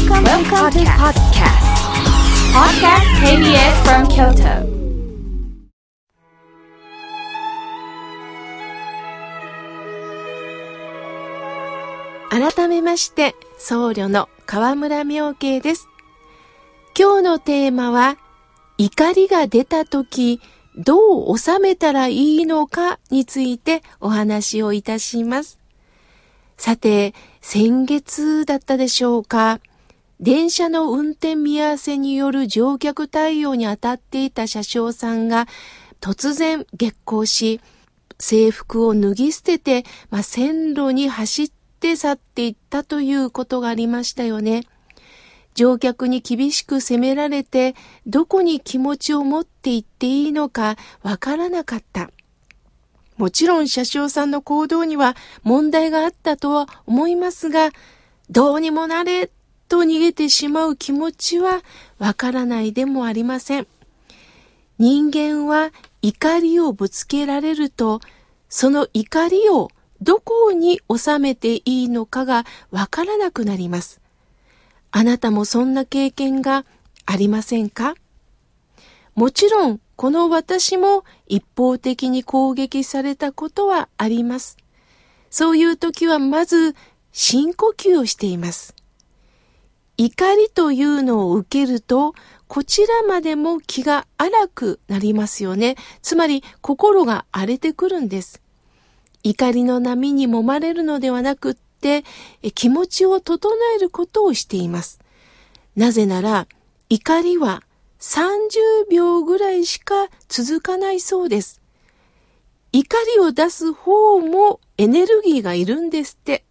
Welcome, Welcome to podcast. Podcast KBS from Kyoto. 改めまして、僧侶の河村明慶です。今日のテーマは、怒りが出たとき、どう収めたらいいのかについてお話をいたします。さて、先月だったでしょうか。電車の運転見合わせによる乗客対応に当たっていた車掌さんが突然激高し、制服を脱ぎ捨てて、まあ、線路に走って去っていったということがありましたよね。乗客に厳しく責められて、どこに気持ちを持っていっていいのかわからなかった。もちろん車掌さんの行動には問題があったとは思いますが、どうにもなれと逃げてしまう気持ちはわからないでもありません。人間は怒りをぶつけられると、その怒りをどこに収めていいのかがわからなくなります。あなたもそんな経験がありませんか？もちろん、この私も一方的に攻撃されたことはあります。そういう時はまず深呼吸をしています。怒りというのを受けると、こちらまでも気が荒くなりますよね。つまり心が荒れてくるんです。怒りの波に揉まれるのではなくって、気持ちを整えることをしています。なぜなら、怒りは30秒ぐらいしか続かないそうです。怒りを出す方もエネルギーがいるんですって。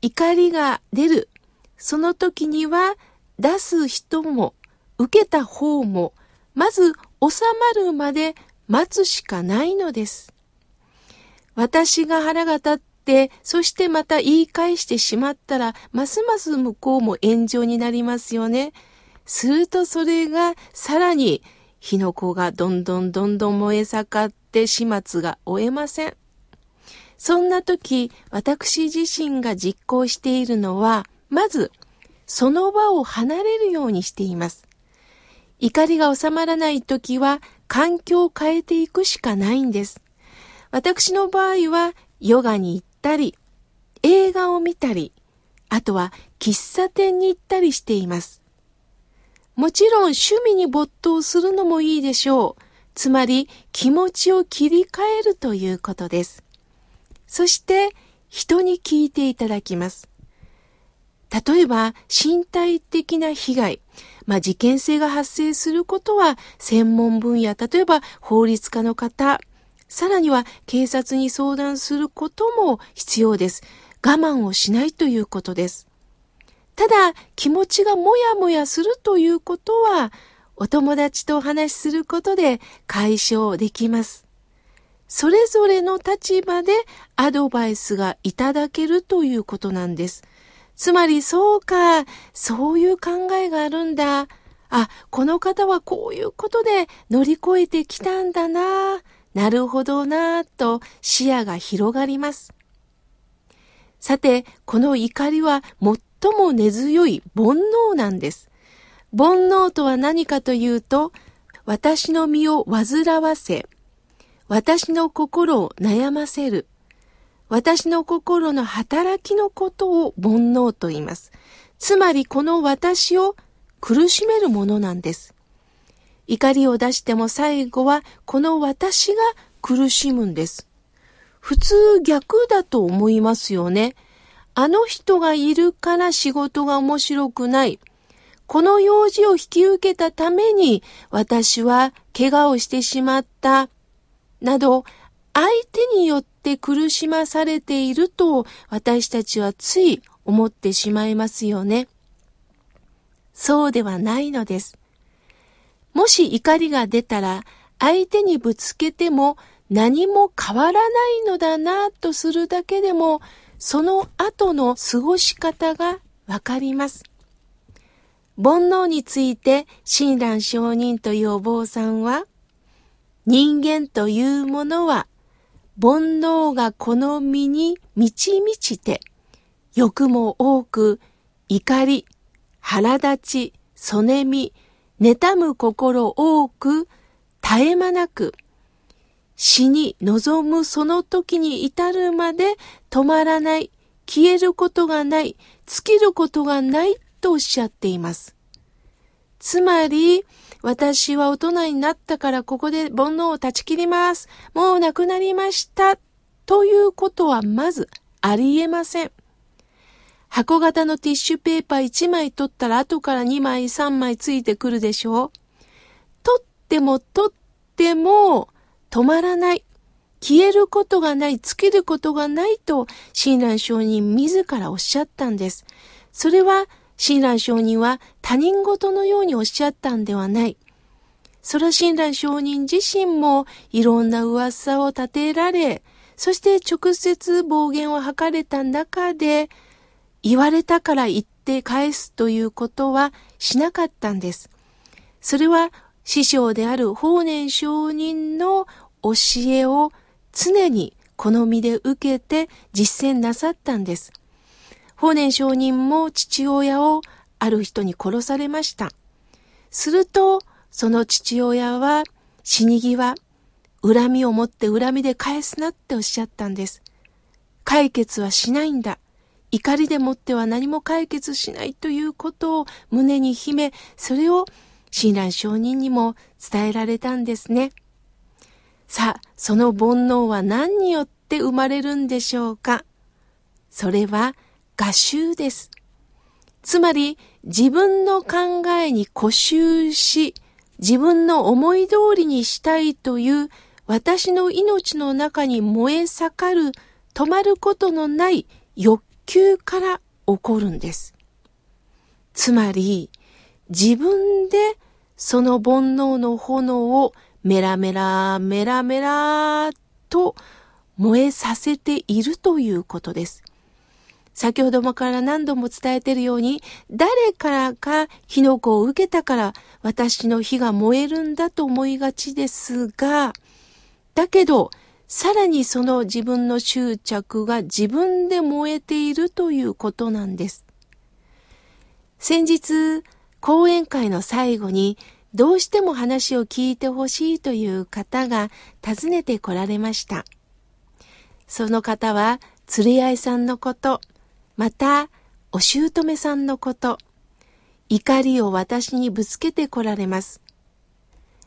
怒りが出る。その時には出す人も受けた方もまず収まるまで待つしかないのです。私が腹が立って、そしてまた言い返してしまったら、ますます向こうも炎上になりますよね。するとそれがさらに火の粉がどんどんどんどん燃え盛って始末が終えません。そんな時、私自身が実行しているのは、まず、その場を離れるようにしています。怒りが収まらない時は、環境を変えていくしかないんです。私の場合は、ヨガに行ったり、映画を見たり、あとは喫茶店に行ったりしています。もちろん趣味に没頭するのもいいでしょう。つまり気持ちを切り替えるということです。そして人に聞いていただきます。例えば身体的な被害、まあ、事件性が発生することは専門分野、例えば法律家の方、さらには警察に相談することも必要です。我慢をしないということです。ただ気持ちがもやもやするということはお友達とお話しすることで解消できます。それぞれの立場でアドバイスがいただけるということなんです。つまりそうか、そういう考えがあるんだ。あ、この方はこういうことで乗り越えてきたんだな。なるほどなと視野が広がります。さて、この怒りは最も根強い煩悩なんです。煩悩とは何かというと、私の身を煩わせ、私の心を悩ませる、私の心の働きのことを煩悩と言います。つまりこの私を苦しめるものなんです。怒りを出しても最後はこの私が苦しむんです。普通逆だと思いますよね。あの人がいるから仕事が面白くない。この用事を引き受けたために私は怪我をしてしまった。など、相手によって苦しまされていると私たちはつい思ってしまいますよね。そうではないのです。もし怒りが出たら相手にぶつけても何も変わらないのだなとするだけでもその後の過ごし方がわかります。煩悩について親鸞上人というお坊さんは人間というものは煩悩がこの身に満ち満ちて欲も多く怒り、腹立ち、そねみ、妬む心多く、絶え間なく、死に望むその時に至るまで止まらない、消えることがない、尽きることがないとおっしゃっています。つまり、私は大人になったからここで煩悩を断ち切ります。もう亡くなりました。ということはまずありえません。箱型のティッシュペーパー1枚取ったら後から2枚3枚ついてくるでしょう取っても取っても止まらない。消えることがない、尽きることがないと、親鸞上人自らおっしゃったんです。それは、親鸞上人は他人事のようにおっしゃったんではない。それは親鸞上人自身もいろんな噂を立てられ、そして直接暴言を吐かれた中で、言われたから言って返すということはしなかったんです。それは師匠である法然上人の教えを常に好みで受けて実践なさったんです。法然上人も父親をある人に殺されました。すると、その父親は死に際、恨みを持って恨みで返すなっておっしゃったんです。解決はしないんだ。怒りでもっては何も解決しないということを胸に秘め、それを親鸞上人にも伝えられたんですね。さあ、その煩悩は何によって生まれるんでしょうかそれは、画集です。つまり、自分の考えに固執し、自分の思い通りにしたいという私の命の中に燃え盛る、止まることのない欲求から起こるんです。つまり、自分でその煩悩の炎をメラメラ、メラメラと燃えさせているということです。先ほどもから何度も伝えているように、誰からか火の粉を受けたから私の火が燃えるんだと思いがちですが、だけど、さらにその自分の執着が自分で燃えているということなんです。先日、講演会の最後に、どうしても話を聞いてほしいという方が訪ねて来られました。その方は、釣り合いさんのこと、また、お姑さんのこと、怒りを私にぶつけてこられます。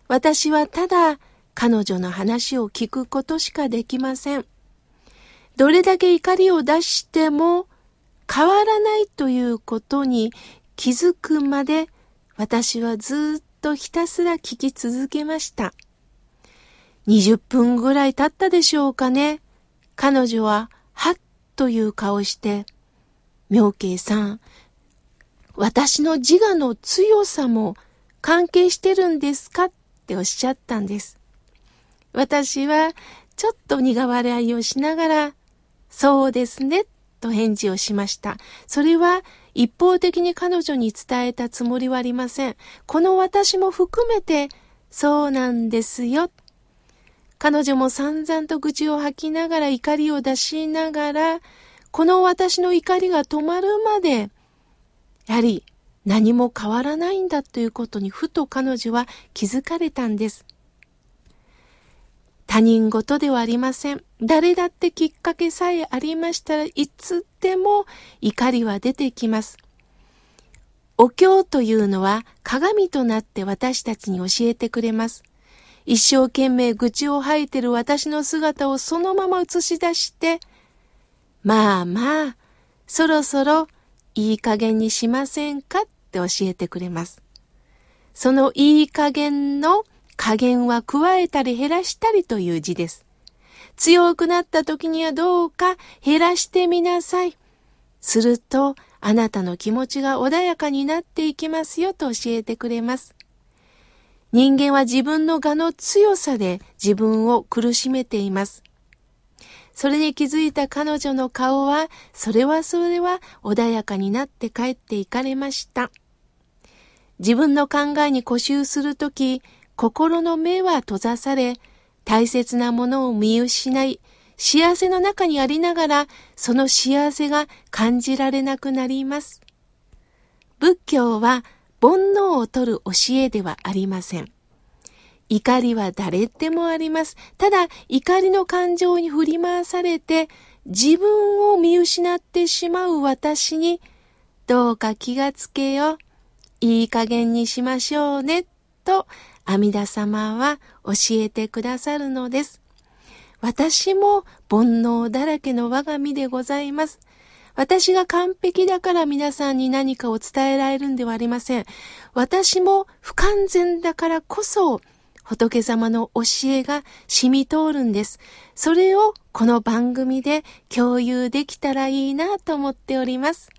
私はただ彼女の話を聞くことしかできません。どれだけ怒りを出しても変わらないということに気づくまで私はずっとひたすら聞き続けました。20分ぐらい経ったでしょうかね。彼女ははっという顔して、妙慶さん、私の自我の強さも関係してるんですかっておっしゃったんです。私はちょっと苦笑いをしながら、そうですね、と返事をしました。それは一方的に彼女に伝えたつもりはありません。この私も含めて、そうなんですよ。彼女も散々と愚痴を吐きながら怒りを出しながら、この私の怒りが止まるまで、やはり何も変わらないんだということにふと彼女は気づかれたんです。他人事ではありません。誰だってきっかけさえありましたらいつでも怒りは出てきます。お経というのは鏡となって私たちに教えてくれます。一生懸命愚痴を吐いてる私の姿をそのまま映し出して、まあまあ、そろそろいい加減にしませんかって教えてくれます。そのいい加減の加減は加えたり減らしたりという字です。強くなった時にはどうか減らしてみなさい。すると、あなたの気持ちが穏やかになっていきますよと教えてくれます。人間は自分の我の強さで自分を苦しめています。それに気づいた彼女の顔は、それはそれは穏やかになって帰っていかれました。自分の考えに固執するとき、心の目は閉ざされ、大切なものを見失い、幸せの中にありながら、その幸せが感じられなくなります。仏教は煩悩を取る教えではありません。怒りは誰でもあります。ただ、怒りの感情に振り回されて、自分を見失ってしまう私に、どうか気がつけよ。いい加減にしましょうね。と、阿弥陀様は教えてくださるのです。私も煩悩だらけの我が身でございます。私が完璧だから皆さんに何かを伝えられるんではありません。私も不完全だからこそ、仏様の教えが染み通るんです。それをこの番組で共有できたらいいなと思っております。